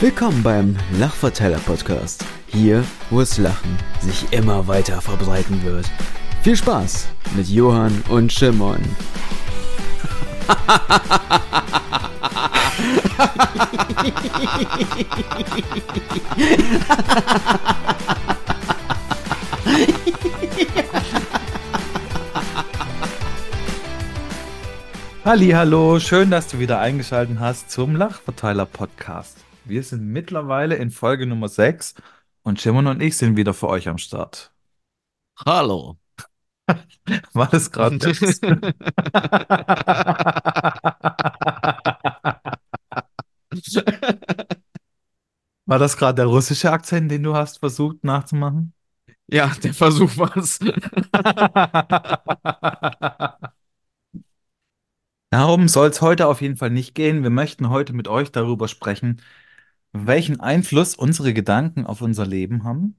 Willkommen beim Lachverteiler Podcast. Hier, wo es Lachen sich immer weiter verbreiten wird. Viel Spaß mit Johann und Shimon. Hallo, schön, dass du wieder eingeschaltet hast zum Lachverteiler Podcast. Wir sind mittlerweile in Folge Nummer 6 und Shimon und ich sind wieder für euch am Start. Hallo. War das gerade War das gerade der russische Akzent, den du hast versucht nachzumachen? Ja, der Versuch war's. Darum soll es heute auf jeden Fall nicht gehen. Wir möchten heute mit euch darüber sprechen, welchen Einfluss unsere Gedanken auf unser Leben haben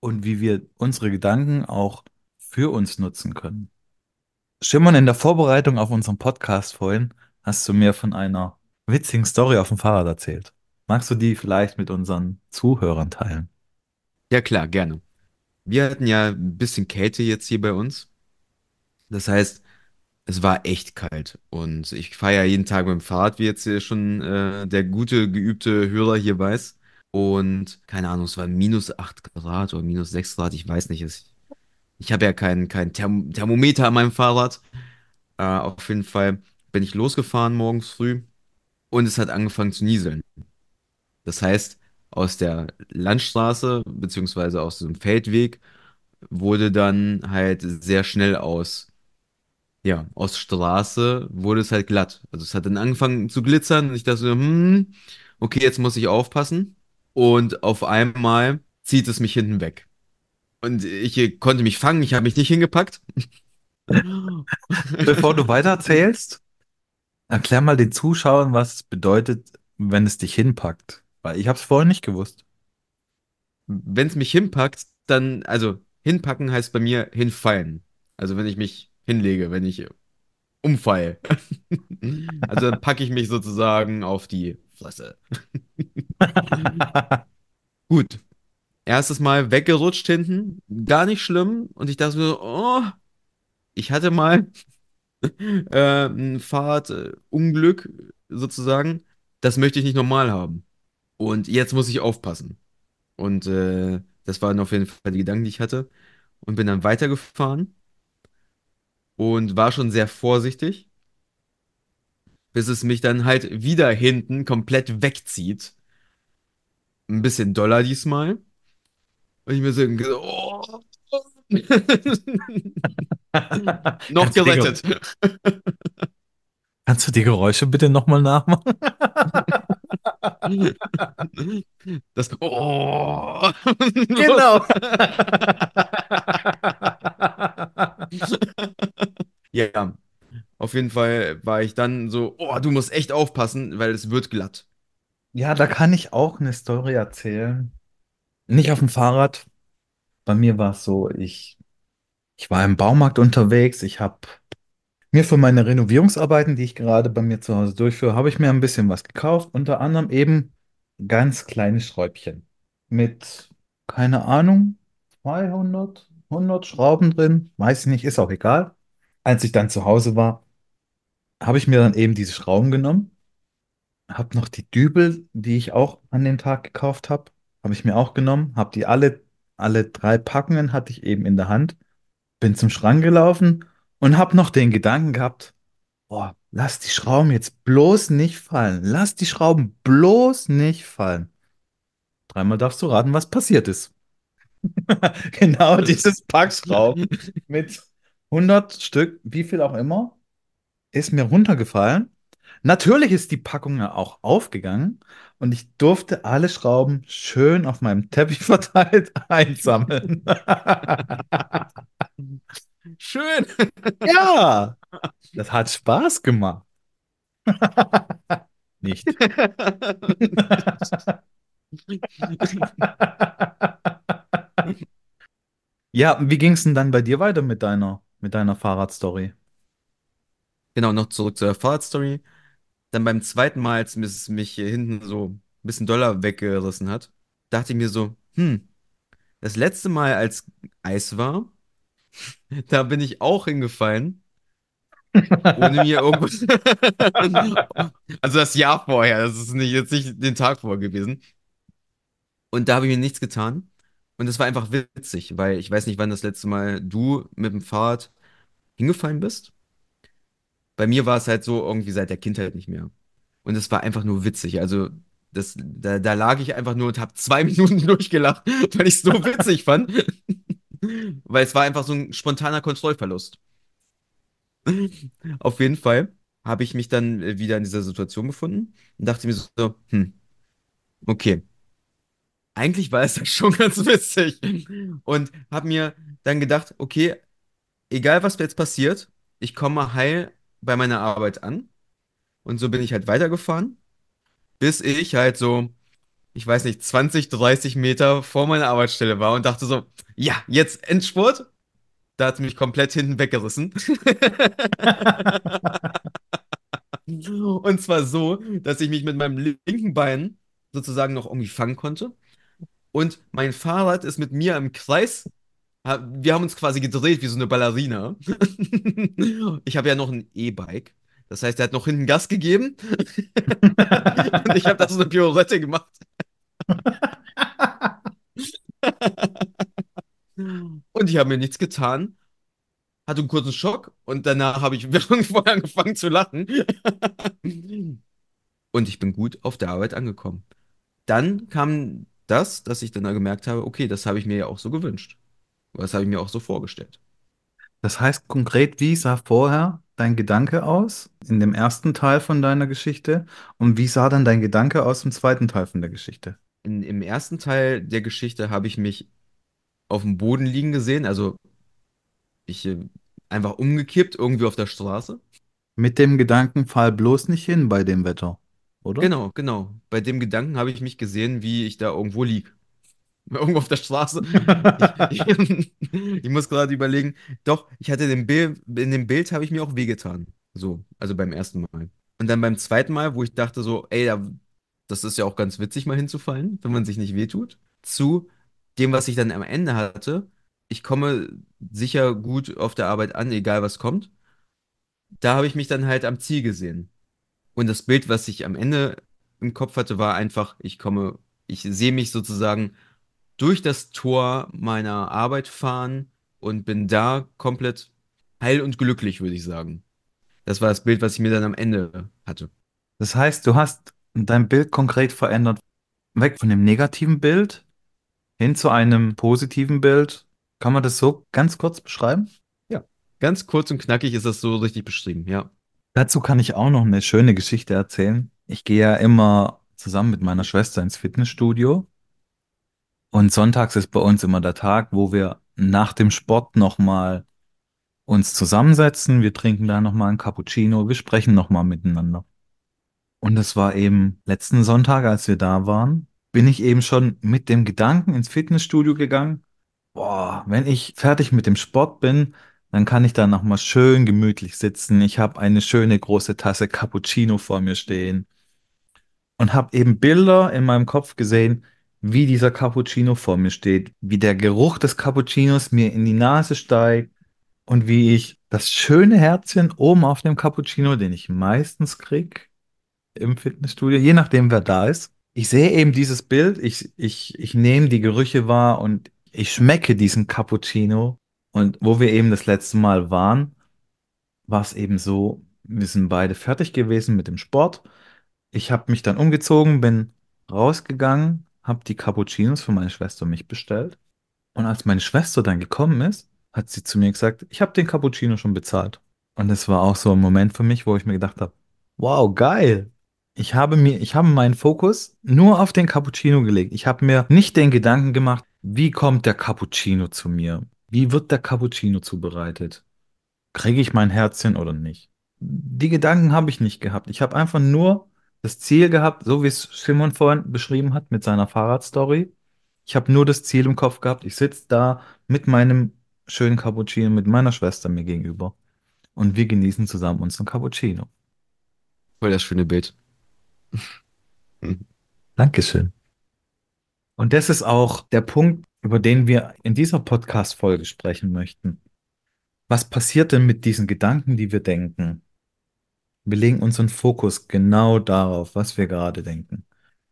und wie wir unsere Gedanken auch für uns nutzen können. Schimmern in der Vorbereitung auf unseren Podcast vorhin hast du mir von einer witzigen Story auf dem Fahrrad erzählt. Magst du die vielleicht mit unseren Zuhörern teilen? Ja, klar, gerne. Wir hatten ja ein bisschen Kälte jetzt hier bei uns. Das heißt, es war echt kalt. Und ich fahre ja jeden Tag mit dem Fahrrad, wie jetzt hier schon äh, der gute, geübte Hörer hier weiß. Und keine Ahnung, es war minus 8 Grad oder minus 6 Grad, ich weiß nicht. Es, ich habe ja kein, kein Therm Thermometer an meinem Fahrrad. Äh, auf jeden Fall bin ich losgefahren morgens früh und es hat angefangen zu nieseln. Das heißt, aus der Landstraße beziehungsweise aus dem Feldweg wurde dann halt sehr schnell aus, ja, aus Straße wurde es halt glatt. Also es hat dann angefangen zu glitzern und ich dachte so, hm, okay, jetzt muss ich aufpassen. Und auf einmal zieht es mich hinten weg. Und ich konnte mich fangen, ich habe mich nicht hingepackt. Bevor du weiterzählst, erklär mal den Zuschauern, was es bedeutet, wenn es dich hinpackt. Weil ich habe es vorher nicht gewusst. Wenn es mich hinpackt, dann, also hinpacken heißt bei mir hinfallen. Also wenn ich mich hinlege, wenn ich umfalle. Also dann packe ich mich sozusagen auf die Fresse. Gut. Erstes Mal weggerutscht hinten. Gar nicht schlimm. Und ich dachte mir so, oh, ich hatte mal äh, ein Fahrradunglück sozusagen. Das möchte ich nicht normal haben. Und jetzt muss ich aufpassen. Und äh, das waren auf jeden Fall die Gedanken, die ich hatte. Und bin dann weitergefahren und war schon sehr vorsichtig, bis es mich dann halt wieder hinten komplett wegzieht. Ein bisschen doller diesmal. Und ich mir so, oh. noch gerettet. Kannst du die Geräusche bitte nochmal nachmachen? Das, oh. Genau. Ja, auf jeden Fall war ich dann so, oh, du musst echt aufpassen, weil es wird glatt. Ja, da kann ich auch eine Story erzählen. Nicht auf dem Fahrrad. Bei mir war es so, ich, ich war im Baumarkt unterwegs. Ich habe mir für meine Renovierungsarbeiten, die ich gerade bei mir zu Hause durchführe, habe ich mir ein bisschen was gekauft. Unter anderem eben ganz kleine Schräubchen mit, keine Ahnung, 200, 100 Schrauben drin. Weiß ich nicht, ist auch egal. Als ich dann zu Hause war, habe ich mir dann eben diese Schrauben genommen, habe noch die Dübel, die ich auch an dem Tag gekauft habe, habe ich mir auch genommen, habe die alle, alle drei Packungen hatte ich eben in der Hand, bin zum Schrank gelaufen und habe noch den Gedanken gehabt, boah, lass die Schrauben jetzt bloß nicht fallen, lass die Schrauben bloß nicht fallen. Dreimal darfst du raten, was passiert ist. genau dieses Packschrauben mit 100 Stück, wie viel auch immer, ist mir runtergefallen. Natürlich ist die Packung ja auch aufgegangen und ich durfte alle Schrauben schön auf meinem Teppich verteilt einsammeln. Schön. Ja, das hat Spaß gemacht. Nicht. Ja, wie ging es denn dann bei dir weiter mit deiner, mit deiner Fahrradstory? Genau, noch zurück zur Fahrradstory. Dann beim zweiten Mal, als es mich hier hinten so bisschen doller weggerissen hat, dachte ich mir so, hm, das letzte Mal, als Eis war, da bin ich auch hingefallen, ohne mir irgendwas. Also das Jahr vorher, das ist nicht, jetzt nicht den Tag vorher gewesen. Und da habe ich mir nichts getan. Und es war einfach witzig, weil ich weiß nicht, wann das letzte Mal du mit dem Fahrrad hingefallen bist. Bei mir war es halt so irgendwie seit der Kindheit nicht mehr. Und es war einfach nur witzig. Also das, da, da lag ich einfach nur und habe zwei Minuten durchgelacht, weil ich es so witzig fand. Weil es war einfach so ein spontaner Kontrollverlust. Auf jeden Fall habe ich mich dann äh, wieder in dieser Situation befunden und dachte mir so, hm, okay, eigentlich war es ja schon ganz witzig. Und habe mir dann gedacht, okay, egal was jetzt passiert, ich komme heil bei meiner Arbeit an. Und so bin ich halt weitergefahren, bis ich halt so, ich weiß nicht, 20, 30 Meter vor meiner Arbeitsstelle war und dachte so, ja, jetzt Endspurt. Da hat es mich komplett hinten weggerissen. Und zwar so, dass ich mich mit meinem linken Bein sozusagen noch irgendwie fangen konnte. Und mein Fahrrad ist mit mir im Kreis. Wir haben uns quasi gedreht wie so eine Ballerina. Ich habe ja noch ein E-Bike. Das heißt, er hat noch hinten Gas gegeben. Und ich habe da so eine Pirouette gemacht. Und ich habe mir nichts getan, hatte einen kurzen Schock und danach habe ich irgendwo angefangen zu lachen. Und ich bin gut auf der Arbeit angekommen. Dann kam das, dass ich dann gemerkt habe, okay, das habe ich mir ja auch so gewünscht. Das habe ich mir auch so vorgestellt. Das heißt konkret, wie sah vorher dein Gedanke aus in dem ersten Teil von deiner Geschichte und wie sah dann dein Gedanke aus im zweiten Teil von der Geschichte? In, Im ersten Teil der Geschichte habe ich mich auf dem Boden liegen gesehen, also ich äh, einfach umgekippt irgendwie auf der Straße. Mit dem Gedanken, fall bloß nicht hin bei dem Wetter, oder? Genau, genau. Bei dem Gedanken habe ich mich gesehen, wie ich da irgendwo lieg. Irgendwo auf der Straße. Ich, ich, ich muss gerade überlegen. Doch, ich hatte den Bild, in dem Bild habe ich mir auch wehgetan. So, also beim ersten Mal. Und dann beim zweiten Mal, wo ich dachte so, ey, da, das ist ja auch ganz witzig, mal hinzufallen, wenn man sich nicht wehtut. Zu dem, was ich dann am Ende hatte, ich komme sicher gut auf der Arbeit an, egal was kommt. Da habe ich mich dann halt am Ziel gesehen. Und das Bild, was ich am Ende im Kopf hatte, war einfach, ich komme, ich sehe mich sozusagen durch das Tor meiner Arbeit fahren und bin da komplett heil und glücklich, würde ich sagen. Das war das Bild, was ich mir dann am Ende hatte. Das heißt, du hast dein Bild konkret verändert, weg von dem negativen Bild hin zu einem positiven Bild. Kann man das so ganz kurz beschreiben? Ja, ganz kurz und knackig ist das so richtig beschrieben, ja. Dazu kann ich auch noch eine schöne Geschichte erzählen. Ich gehe ja immer zusammen mit meiner Schwester ins Fitnessstudio und sonntags ist bei uns immer der Tag, wo wir nach dem Sport nochmal uns zusammensetzen. Wir trinken da nochmal einen Cappuccino, wir sprechen nochmal miteinander. Und es war eben letzten Sonntag, als wir da waren, bin ich eben schon mit dem Gedanken ins Fitnessstudio gegangen. Boah, wenn ich fertig mit dem Sport bin, dann kann ich da nochmal schön gemütlich sitzen. Ich habe eine schöne große Tasse Cappuccino vor mir stehen und habe eben Bilder in meinem Kopf gesehen, wie dieser Cappuccino vor mir steht, wie der Geruch des Cappuccinos mir in die Nase steigt und wie ich das schöne Herzchen oben auf dem Cappuccino, den ich meistens krieg im Fitnessstudio, je nachdem wer da ist. Ich sehe eben dieses Bild, ich, ich, ich nehme die Gerüche wahr und ich schmecke diesen Cappuccino. Und wo wir eben das letzte Mal waren, war es eben so, wir sind beide fertig gewesen mit dem Sport. Ich habe mich dann umgezogen, bin rausgegangen, habe die Cappuccinos für meine Schwester und mich bestellt. Und als meine Schwester dann gekommen ist, hat sie zu mir gesagt, ich habe den Cappuccino schon bezahlt. Und es war auch so ein Moment für mich, wo ich mir gedacht habe, wow, geil. Ich habe mir, ich habe meinen Fokus nur auf den Cappuccino gelegt. Ich habe mir nicht den Gedanken gemacht, wie kommt der Cappuccino zu mir? Wie wird der Cappuccino zubereitet? Kriege ich mein Herzchen oder nicht? Die Gedanken habe ich nicht gehabt. Ich habe einfach nur das Ziel gehabt, so wie es Simon vorhin beschrieben hat mit seiner Fahrradstory. Ich habe nur das Ziel im Kopf gehabt. Ich sitze da mit meinem schönen Cappuccino, mit meiner Schwester mir gegenüber. Und wir genießen zusammen unseren Cappuccino. Voll das schöne Bild. Dankeschön. Und das ist auch der Punkt, über den wir in dieser Podcast-Folge sprechen möchten. Was passiert denn mit diesen Gedanken, die wir denken? Wir legen unseren Fokus genau darauf, was wir gerade denken.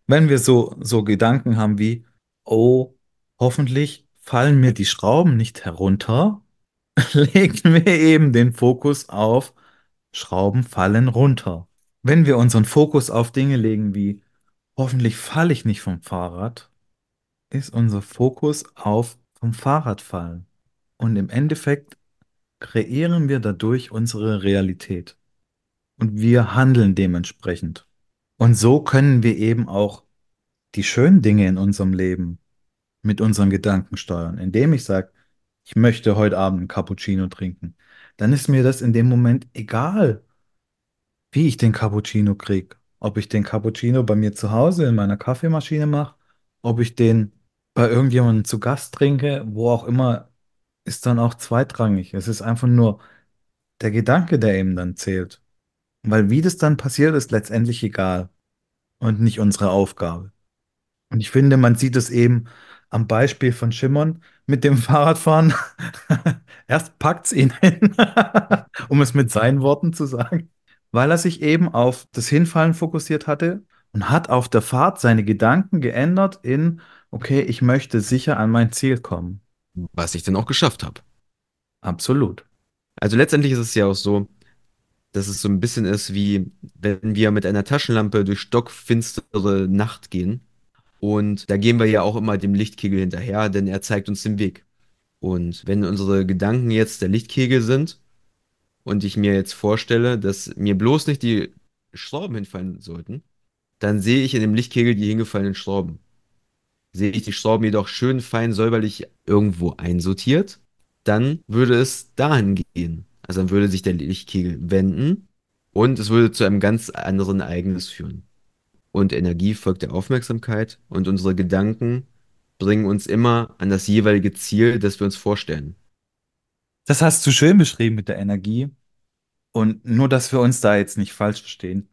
Wenn wir so, so Gedanken haben wie, oh, hoffentlich fallen mir die Schrauben nicht herunter, legen wir eben den Fokus auf Schrauben fallen runter. Wenn wir unseren Fokus auf Dinge legen wie, hoffentlich falle ich nicht vom Fahrrad, ist unser Fokus auf vom Fahrrad fallen. Und im Endeffekt kreieren wir dadurch unsere Realität. Und wir handeln dementsprechend. Und so können wir eben auch die schönen Dinge in unserem Leben mit unseren Gedanken steuern. Indem ich sage, ich möchte heute Abend einen Cappuccino trinken, dann ist mir das in dem Moment egal, wie ich den Cappuccino kriege. Ob ich den Cappuccino bei mir zu Hause in meiner Kaffeemaschine mache, ob ich den bei irgendjemandem zu Gast trinke, wo auch immer, ist dann auch zweitrangig. Es ist einfach nur der Gedanke, der eben dann zählt. Weil wie das dann passiert, ist letztendlich egal und nicht unsere Aufgabe. Und ich finde, man sieht es eben am Beispiel von Shimon mit dem Fahrradfahren. Erst packt es ihn hin, um es mit seinen Worten zu sagen, weil er sich eben auf das Hinfallen fokussiert hatte und hat auf der Fahrt seine Gedanken geändert in, okay, ich möchte sicher an mein Ziel kommen. Was ich dann auch geschafft habe. Absolut. Also letztendlich ist es ja auch so, dass es so ein bisschen ist, wie wenn wir mit einer Taschenlampe durch stockfinstere Nacht gehen. Und da gehen wir ja auch immer dem Lichtkegel hinterher, denn er zeigt uns den Weg. Und wenn unsere Gedanken jetzt der Lichtkegel sind und ich mir jetzt vorstelle, dass mir bloß nicht die Schrauben hinfallen sollten, dann sehe ich in dem Lichtkegel die hingefallenen Schrauben. Sehe ich die Schrauben jedoch schön fein säuberlich irgendwo einsortiert, dann würde es dahin gehen. Also dann würde sich der Lichtkegel wenden und es würde zu einem ganz anderen Ereignis führen. Und Energie folgt der Aufmerksamkeit und unsere Gedanken bringen uns immer an das jeweilige Ziel, das wir uns vorstellen. Das hast du schön beschrieben mit der Energie. Und nur, dass wir uns da jetzt nicht falsch verstehen.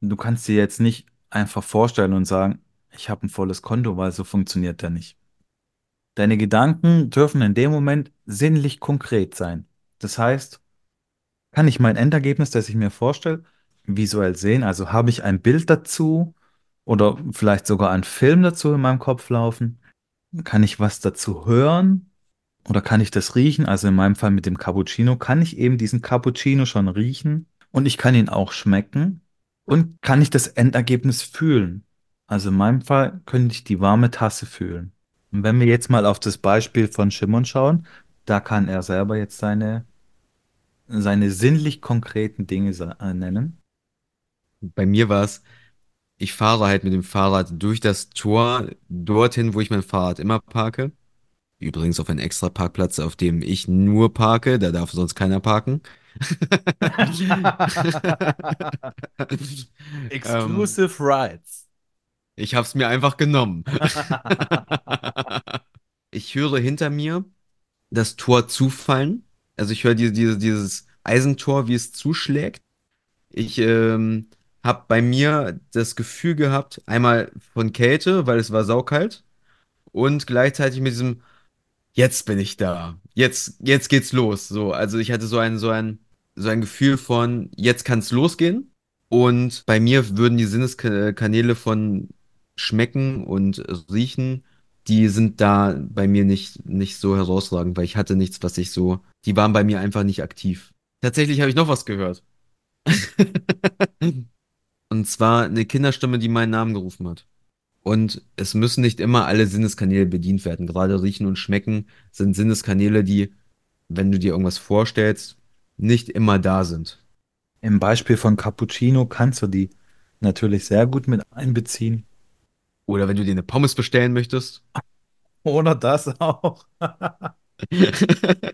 Du kannst dir jetzt nicht einfach vorstellen und sagen, ich habe ein volles Konto, weil so funktioniert der nicht. Deine Gedanken dürfen in dem Moment sinnlich konkret sein. Das heißt, kann ich mein Endergebnis, das ich mir vorstelle, visuell sehen? Also habe ich ein Bild dazu oder vielleicht sogar einen Film dazu in meinem Kopf laufen? Kann ich was dazu hören? Oder kann ich das riechen? Also in meinem Fall mit dem Cappuccino kann ich eben diesen Cappuccino schon riechen und ich kann ihn auch schmecken und kann ich das Endergebnis fühlen. Also in meinem Fall könnte ich die warme Tasse fühlen. Und wenn wir jetzt mal auf das Beispiel von Shimon schauen, da kann er selber jetzt seine, seine sinnlich konkreten Dinge äh, nennen. Bei mir war es, ich fahre halt mit dem Fahrrad durch das Tor dorthin, wo ich mein Fahrrad immer parke. Übrigens auf einen extra Parkplatz, auf dem ich nur parke, da darf sonst keiner parken. Ähm, Exclusive Rights. ich habe es mir einfach genommen. Ich höre hinter mir das Tor zufallen. Also ich höre diese, diese, dieses Eisentor, wie es zuschlägt. Ich ähm, habe bei mir das Gefühl gehabt, einmal von Kälte, weil es war saukalt, und gleichzeitig mit diesem, jetzt bin ich da, jetzt, jetzt geht's los. So, also ich hatte so ein, so ein, so ein Gefühl von, jetzt kann's losgehen. Und bei mir würden die Sinneskanäle von Schmecken und Riechen, die sind da bei mir nicht, nicht so herausragend, weil ich hatte nichts, was ich so, die waren bei mir einfach nicht aktiv. Tatsächlich habe ich noch was gehört. Und zwar eine Kinderstimme, die meinen Namen gerufen hat. Und es müssen nicht immer alle Sinneskanäle bedient werden. Gerade Riechen und Schmecken sind Sinneskanäle, die, wenn du dir irgendwas vorstellst, nicht immer da sind. Im Beispiel von Cappuccino kannst du die natürlich sehr gut mit einbeziehen. Oder wenn du dir eine Pommes bestellen möchtest. Oder das auch.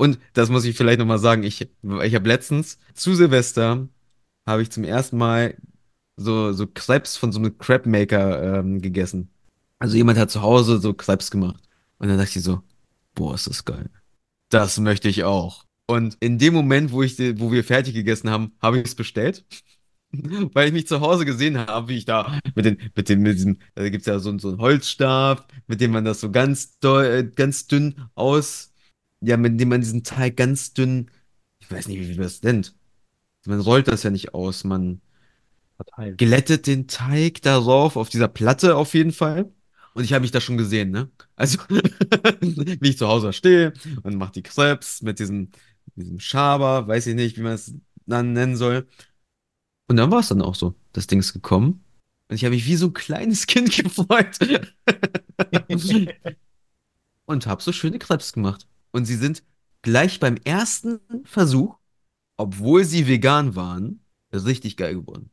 Und das muss ich vielleicht nochmal sagen. Ich, ich habe letztens zu Silvester habe ich zum ersten Mal so, so Crepes von so einem Crepe Maker ähm, gegessen. Also jemand hat zu Hause so Crepes gemacht. Und dann dachte ich so, boah, ist das geil. Das möchte ich auch. Und in dem Moment, wo ich, wo wir fertig gegessen haben, habe ich es bestellt. weil ich mich zu Hause gesehen habe, wie ich da mit den, mit dem, mit diesem, da gibt es ja so, so einen Holzstab, mit dem man das so ganz äh, ganz dünn aus, ja, mit dem man diesen Teig ganz dünn, ich weiß nicht, wie man das nennt. Man rollt das ja nicht aus, man Verteilt. glättet den Teig darauf, auf dieser Platte auf jeden Fall. Und ich habe mich da schon gesehen, ne? Also, wie ich zu Hause stehe und mache die Crepes mit diesem, diesem Schaber, weiß ich nicht, wie man es dann nennen soll. Und dann war es dann auch so. Das Ding ist gekommen. Und ich habe mich wie so ein kleines Kind gefreut. Und habe so schöne Crepes gemacht. Und sie sind gleich beim ersten Versuch, obwohl sie vegan waren, richtig geil geworden.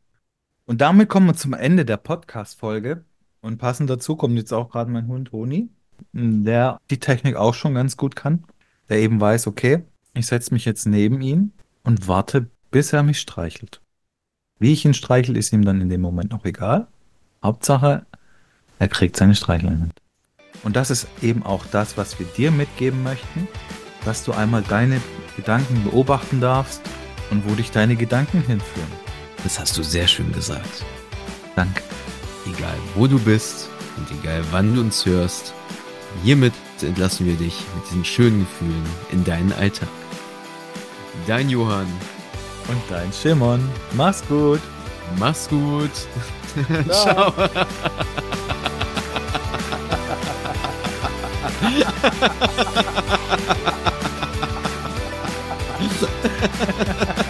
Und damit kommen wir zum Ende der Podcast-Folge. Und passend dazu kommt jetzt auch gerade mein Hund Toni, der die Technik auch schon ganz gut kann. Der eben weiß, okay, ich setze mich jetzt neben ihn und warte, bis er mich streichelt. Wie ich ihn streichel, ist ihm dann in dem Moment noch egal. Hauptsache, er kriegt seine Streicheln. Und das ist eben auch das, was wir dir mitgeben möchten, dass du einmal deine Gedanken beobachten darfst und wo dich deine Gedanken hinführen. Das hast du sehr schön gesagt. Danke. Egal wo du bist und egal wann du uns hörst, hiermit entlassen wir dich mit diesen schönen Gefühlen in deinen Alltag. Dein Johann. Und dein Shimon. Mach's gut. Mach's gut. Ciao. Ciao.